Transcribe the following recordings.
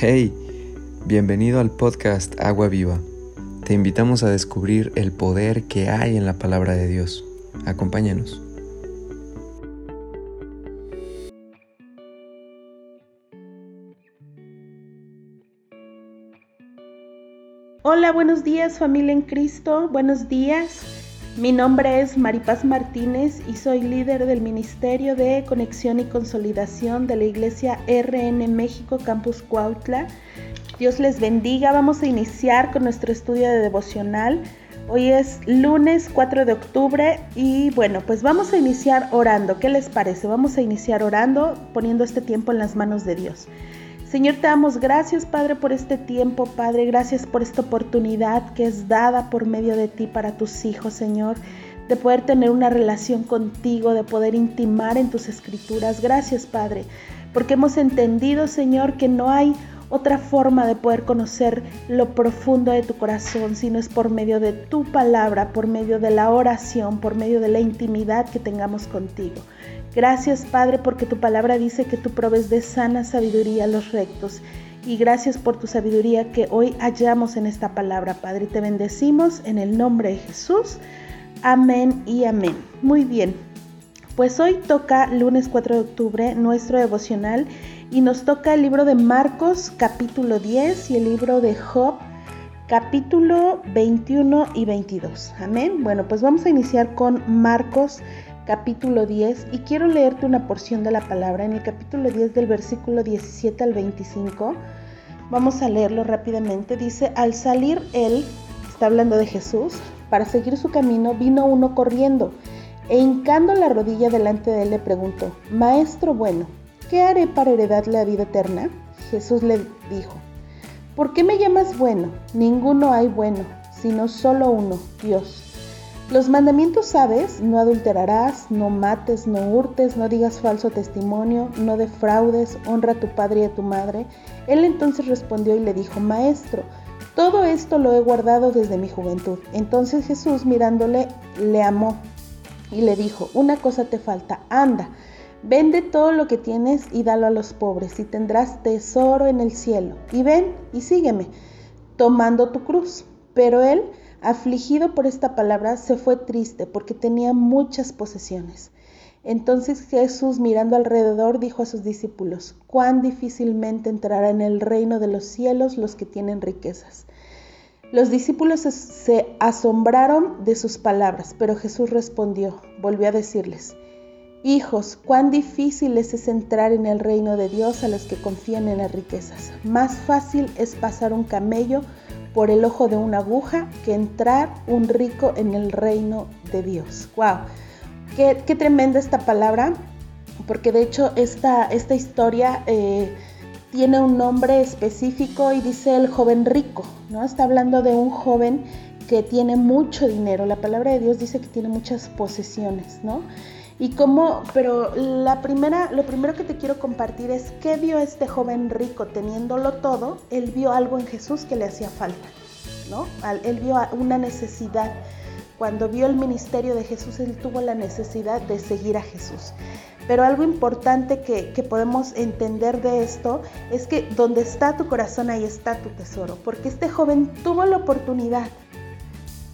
Hey, bienvenido al podcast Agua Viva. Te invitamos a descubrir el poder que hay en la palabra de Dios. Acompáñanos. Hola, buenos días familia en Cristo, buenos días. Mi nombre es Maripaz Martínez y soy líder del Ministerio de Conexión y Consolidación de la Iglesia RN México Campus Cuautla. Dios les bendiga. Vamos a iniciar con nuestro estudio de devocional. Hoy es lunes 4 de octubre y bueno, pues vamos a iniciar orando. ¿Qué les parece? Vamos a iniciar orando poniendo este tiempo en las manos de Dios. Señor, te damos gracias, Padre, por este tiempo, Padre. Gracias por esta oportunidad que es dada por medio de ti para tus hijos, Señor, de poder tener una relación contigo, de poder intimar en tus escrituras. Gracias, Padre, porque hemos entendido, Señor, que no hay otra forma de poder conocer lo profundo de tu corazón, sino es por medio de tu palabra, por medio de la oración, por medio de la intimidad que tengamos contigo. Gracias Padre porque tu palabra dice que tú provees de sana sabiduría a los rectos. Y gracias por tu sabiduría que hoy hallamos en esta palabra, Padre. Te bendecimos en el nombre de Jesús. Amén y amén. Muy bien. Pues hoy toca lunes 4 de octubre nuestro devocional y nos toca el libro de Marcos capítulo 10 y el libro de Job capítulo 21 y 22. Amén. Bueno, pues vamos a iniciar con Marcos 10 y quiero leerte una porción de la palabra en el capítulo 10 del versículo 17 al 25. Vamos a leerlo rápidamente. Dice, al salir él, está hablando de Jesús, para seguir su camino, vino uno corriendo e hincando la rodilla delante de él le preguntó, Maestro bueno, ¿qué haré para heredar la vida eterna? Jesús le dijo, ¿por qué me llamas bueno? Ninguno hay bueno, sino solo uno, Dios. Los mandamientos sabes, no adulterarás, no mates, no hurtes, no digas falso testimonio, no defraudes, honra a tu padre y a tu madre. Él entonces respondió y le dijo, Maestro, todo esto lo he guardado desde mi juventud. Entonces Jesús mirándole le amó y le dijo, una cosa te falta, anda, vende todo lo que tienes y dalo a los pobres y tendrás tesoro en el cielo. Y ven y sígueme, tomando tu cruz. Pero él Afligido por esta palabra, se fue triste porque tenía muchas posesiones. Entonces Jesús, mirando alrededor, dijo a sus discípulos, cuán difícilmente entrará en el reino de los cielos los que tienen riquezas. Los discípulos se asombraron de sus palabras, pero Jesús respondió, volvió a decirles, Hijos, cuán difícil es entrar en el reino de Dios a los que confían en las riquezas. Más fácil es pasar un camello por el ojo de una aguja que entrar un rico en el reino de Dios. ¡Wow! Qué, tremenda esta palabra, porque de hecho esta, esta historia eh, tiene un nombre específico y dice el joven rico, ¿no? Está hablando de un joven que tiene mucho dinero. La palabra de Dios dice que tiene muchas posesiones, ¿no? Y cómo, pero la primera, lo primero que te quiero compartir es qué vio este joven rico teniéndolo todo, él vio algo en Jesús que le hacía falta, ¿no? Él vio una necesidad. Cuando vio el ministerio de Jesús, él tuvo la necesidad de seguir a Jesús. Pero algo importante que, que, podemos entender de esto es que donde está tu corazón, ahí está tu tesoro. Porque este joven tuvo la oportunidad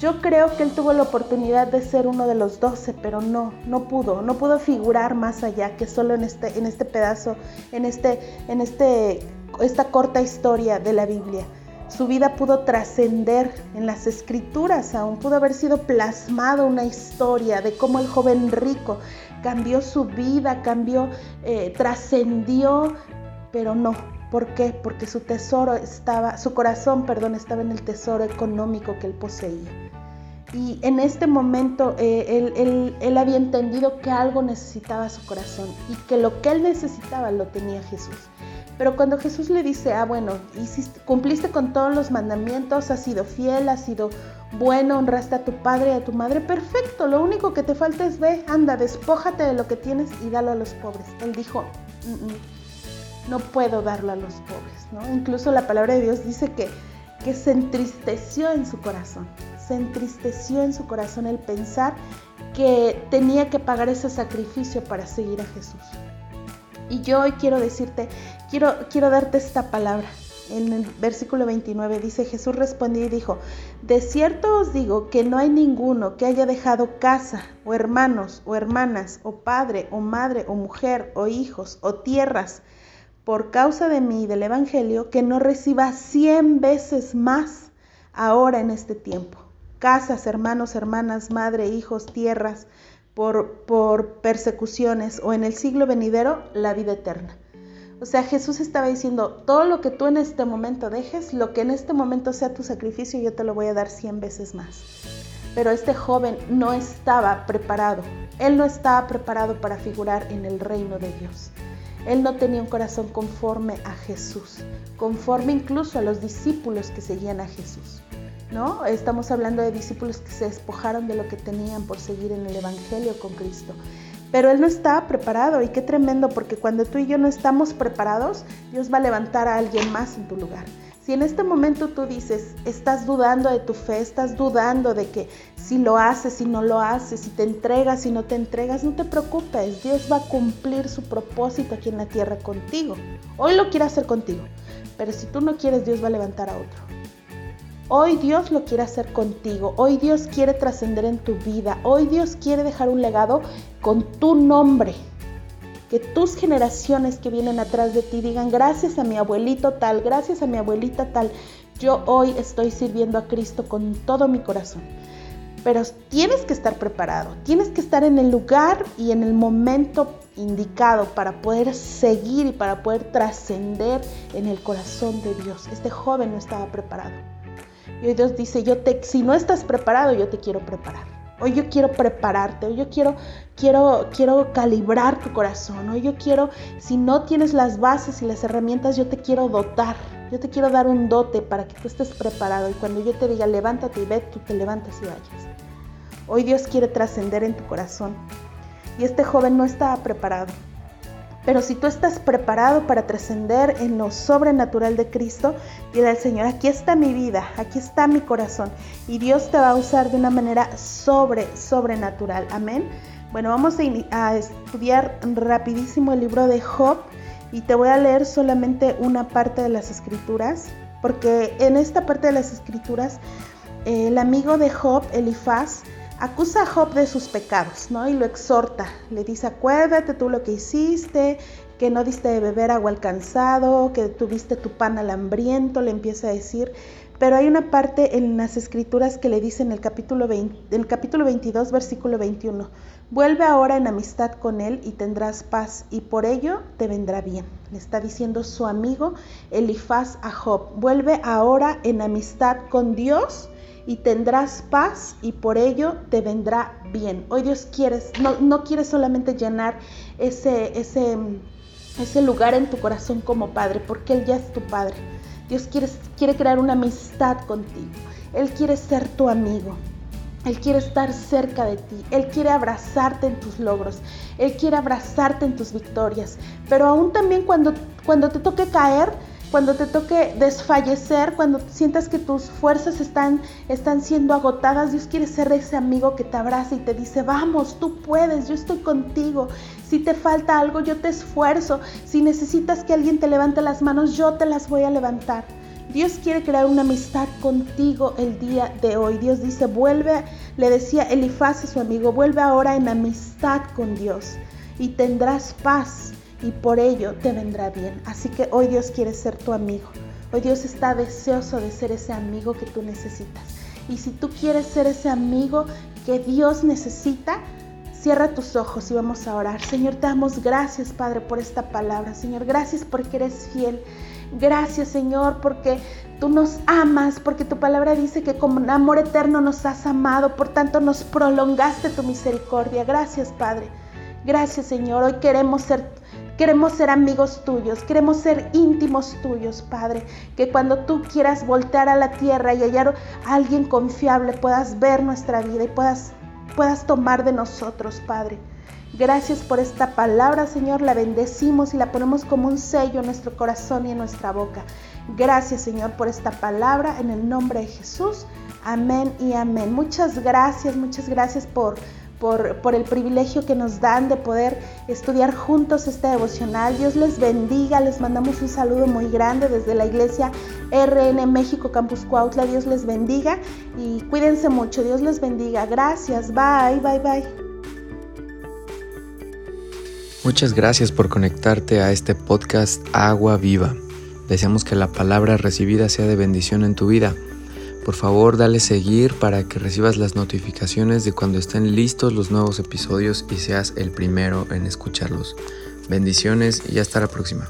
yo creo que él tuvo la oportunidad de ser uno de los doce, pero no, no pudo, no pudo figurar más allá que solo en este, en este pedazo, en, este, en este, esta corta historia de la Biblia. Su vida pudo trascender en las escrituras aún, pudo haber sido plasmado una historia de cómo el joven rico cambió su vida, cambió, eh, trascendió, pero no, ¿Por qué? Porque su tesoro estaba, su corazón, perdón, estaba en el tesoro económico que él poseía. Y en este momento eh, él, había entendido que algo necesitaba su corazón y que lo que él necesitaba lo tenía Jesús. Pero cuando Jesús le dice, ah, bueno, cumpliste con todos los mandamientos, has sido fiel, has sido bueno, honraste a tu padre y a tu madre, perfecto, lo único que te falta es ve, anda, despójate de lo que tienes y dalo a los pobres. Él dijo, mm, mm, no puedo darlo a los pobres, ¿no? Incluso la palabra de Dios dice que se entristeció en su corazón, se entristeció en su corazón el pensar que tenía que pagar ese sacrificio para seguir a Jesús. Y yo hoy quiero decirte, quiero, quiero darte esta palabra. en el versículo 29 dice, Jesús respondió y dijo, de cierto os digo que no hay ninguno que haya dejado casa o hermanos o hermanas o padre o madre o mujer o hijos o tierras por causa de mí y del Evangelio que no reciba cien veces más ahora en este tiempo. Casas, hermanos, hermanas, madre, hijos, tierras, por, por persecuciones o en el siglo venidero la vida eterna. O sea, Jesús estaba diciendo, todo lo que tú en este momento dejes, lo que en este momento sea tu sacrificio, yo te lo voy a dar cien veces más. Pero este joven no estaba preparado. Él no estaba preparado para figurar en el reino de Dios. Él no tenía un corazón conforme a Jesús, conforme incluso a los discípulos que seguían a Jesús. ¿No? Estamos hablando de discípulos que se despojaron de lo que tenían por seguir en el Evangelio con Cristo. Pero él no estaba preparado y qué tremendo porque cuando tú y yo no estamos preparados, Dios va a levantar a alguien más en tu lugar. Si en este momento tú dices, estás dudando de tu fe, estás dudando de que si lo haces, si no lo haces, si te entregas, si no te entregas, no te preocupes, Dios va a cumplir su propósito aquí en la tierra contigo. Hoy lo quiere hacer contigo, pero si tú no quieres, Dios va a levantar a otro. Hoy Dios lo quiere hacer contigo, hoy Dios quiere trascender en tu vida, hoy Dios quiere dejar un legado con tu nombre. Que tus generaciones que vienen atrás de ti digan, gracias a mi abuelito tal, gracias a mi abuelita tal, yo hoy estoy sirviendo a Cristo con todo mi corazón. Pero tienes que estar preparado, tienes que estar en el lugar y en el momento indicado para poder seguir y para poder trascender en el corazón de Dios. Este joven no estaba preparado. Y hoy Dios dice, yo te, si no estás preparado, yo te quiero preparar. Hoy yo quiero prepararte, hoy yo quiero, quiero, quiero calibrar tu corazón, hoy yo quiero, si no tienes las bases y las herramientas, yo te quiero dotar, yo te quiero dar un dote para que tú estés preparado y cuando yo te diga levántate y ve, tú te levantas y vayas. Hoy Dios quiere trascender en tu corazón y este joven no estaba preparado. Pero si tú estás preparado para trascender en lo sobrenatural de Cristo, dile al Señor, aquí está mi vida, aquí está mi corazón. Y Dios te va a usar de una manera sobre, sobrenatural. Amén. Bueno, vamos a, a estudiar rapidísimo el libro de Job y te voy a leer solamente una parte de las escrituras, porque en esta parte de las escrituras, el amigo de Job, Elifaz, acusa a Job de sus pecados, ¿no? Y lo exhorta. Le dice, acuérdate tú lo que hiciste, que no diste de beber agua al cansado, que tuviste tu pan al hambriento, le empieza a decir. Pero hay una parte en las escrituras que le dice en el capítulo, 20, el capítulo 22, versículo 21. Vuelve ahora en amistad con él y tendrás paz, y por ello te vendrá bien. Le está diciendo su amigo Elifaz a Job. Vuelve ahora en amistad con Dios y tendrás paz y por ello te vendrá bien. Hoy Dios quiere, no, no quiere solamente llenar ese, ese, ese lugar en tu corazón como padre, porque Él ya es tu padre. Dios quiere, quiere crear una amistad contigo. Él quiere ser tu amigo. Él quiere estar cerca de ti, Él quiere abrazarte en tus logros, Él quiere abrazarte en tus victorias, pero aún también cuando, cuando te toque caer, cuando te toque desfallecer, cuando sientas que tus fuerzas están, están siendo agotadas, Dios quiere ser ese amigo que te abraza y te dice, vamos, tú puedes, yo estoy contigo. Si te falta algo, yo te esfuerzo. Si necesitas que alguien te levante las manos, yo te las voy a levantar. Dios quiere crear una amistad contigo el día de hoy. Dios dice, vuelve, le decía Elifaz a su amigo, vuelve ahora en amistad con Dios y tendrás paz y por ello te vendrá bien. Así que hoy Dios quiere ser tu amigo. Hoy Dios está deseoso de ser ese amigo que tú necesitas. Y si tú quieres ser ese amigo que Dios necesita, cierra tus ojos y vamos a orar. Señor, te damos gracias, Padre, por esta palabra. Señor, gracias porque eres fiel. Gracias, Señor, porque tú nos amas, porque tu palabra dice que como amor eterno nos has amado, por tanto nos prolongaste tu misericordia. Gracias, Padre. Gracias, Señor. Hoy queremos ser Queremos ser amigos tuyos, queremos ser íntimos tuyos, Padre. Que cuando tú quieras voltear a la tierra y hallar a alguien confiable, puedas ver nuestra vida y puedas, puedas tomar de nosotros, Padre. Gracias por esta palabra, Señor. La bendecimos y la ponemos como un sello en nuestro corazón y en nuestra boca. Gracias, Señor, por esta palabra en el nombre de Jesús. Amén y amén. Muchas gracias, muchas gracias por por, el privilegio que nos dan de poder estudiar juntos este devocional. Dios les bendiga, les mandamos un saludo muy grande desde la iglesia RN México Campus Cuautla. Dios les bendiga y cuídense mucho. Dios les bendiga. Gracias. Bye, bye, bye. Muchas gracias por conectarte a este podcast Agua Viva. Deseamos que la palabra recibida sea de bendición en tu vida. Por favor, dale seguir para que recibas las notificaciones de cuando estén listos los nuevos episodios y seas el primero en escucharlos. Bendiciones y hasta la próxima.